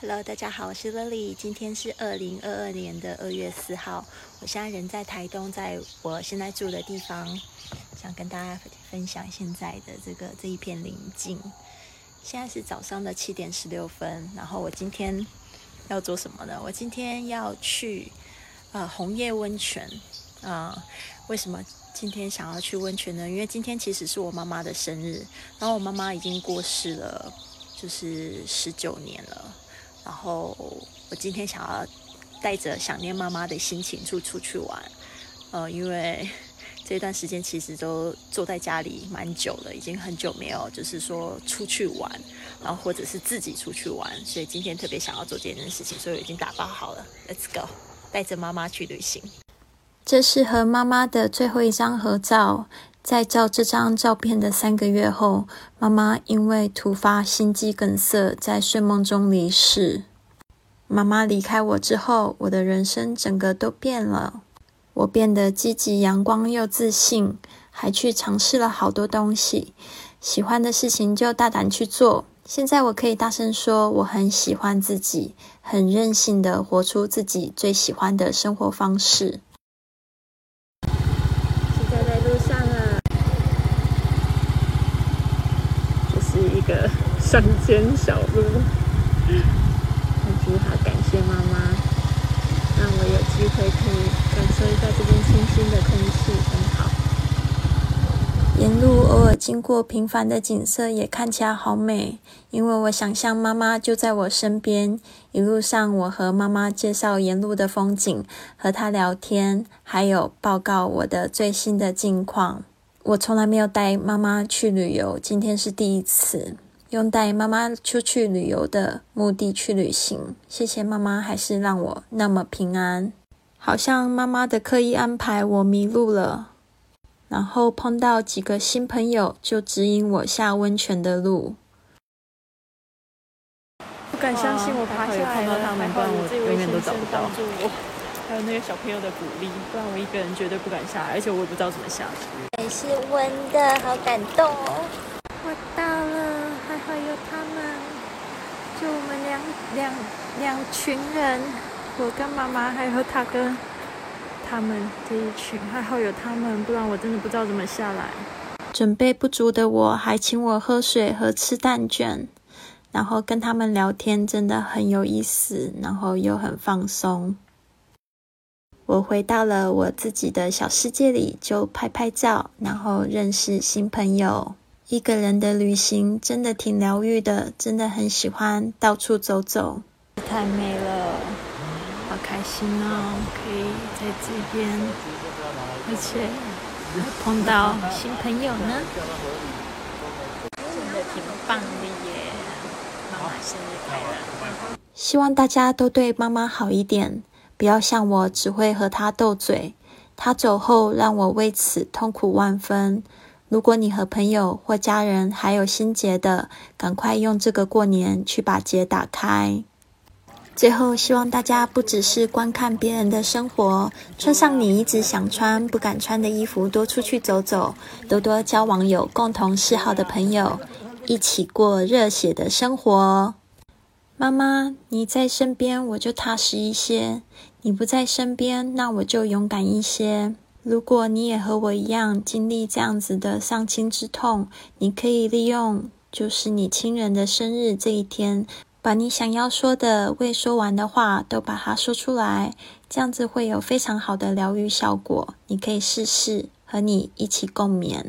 Hello，大家好，我是 Lily。今天是二零二二年的二月四号，我现在人在台东，在我现在住的地方，想跟大家分享现在的这个这一片宁静。现在是早上的七点十六分，然后我今天要做什么呢？我今天要去呃红叶温泉啊。为什么今天想要去温泉呢？因为今天其实是我妈妈的生日，然后我妈妈已经过世了，就是十九年了。然后我今天想要带着想念妈妈的心情出出去玩，呃，因为这段时间其实都坐在家里蛮久了，已经很久没有就是说出去玩，然后或者是自己出去玩，所以今天特别想要做这件事情，所以我已经打包好了，Let's go，带着妈妈去旅行。这是和妈妈的最后一张合照。在照这张照片的三个月后，妈妈因为突发心肌梗塞在睡梦中离世。妈妈离开我之后，我的人生整个都变了。我变得积极、阳光又自信，还去尝试了好多东西。喜欢的事情就大胆去做。现在我可以大声说，我很喜欢自己，很任性的活出自己最喜欢的生活方式。乡间小路，我好感谢妈妈，让我有机会可以感受一下这边清新的空气，很好。沿路偶尔经过平凡的景色，也看起来好美。因为我想象妈妈就在我身边，一路上我和妈妈介绍沿路的风景，和她聊天，还有报告我的最新的近况。我从来没有带妈妈去旅游，今天是第一次。用带妈妈出去旅游的目的去旅行，谢谢妈妈，还是让我那么平安。好像妈妈的刻意安排，我迷路了，然后碰到几个新朋友，就指引我下温泉的路。不敢相信我爬下来了，他们，不然我永远都找不到。还有那个小朋友的鼓励，不然我一个人绝对不敢下来，而且我也不知道怎么下去。也是温的，好感动哦。我到了。还好有他们，就我们两两两群人，我跟妈妈，还有他跟他们这一群，还好有他们，不然我真的不知道怎么下来。准备不足的我，还请我喝水和吃蛋卷，然后跟他们聊天，真的很有意思，然后又很放松。我回到了我自己的小世界里，就拍拍照，然后认识新朋友。一个人的旅行真的挺疗愈的，真的很喜欢到处走走，太美了，好开心哦！可以在这边，而且碰到新朋友呢，真的挺棒的耶！妈妈生日快乐！希望大家都对妈妈好一点，不要像我只会和他斗嘴，他走后让我为此痛苦万分。如果你和朋友或家人还有心结的，赶快用这个过年去把结打开。最后，希望大家不只是观看别人的生活，穿上你一直想穿不敢穿的衣服，多出去走走，多多交往有共同嗜好的朋友，一起过热血的生活。妈妈，你在身边，我就踏实一些；你不在身边，那我就勇敢一些。如果你也和我一样经历这样子的丧亲之痛，你可以利用就是你亲人的生日这一天，把你想要说的未说完的话都把它说出来，这样子会有非常好的疗愈效果。你可以试试和你一起共勉。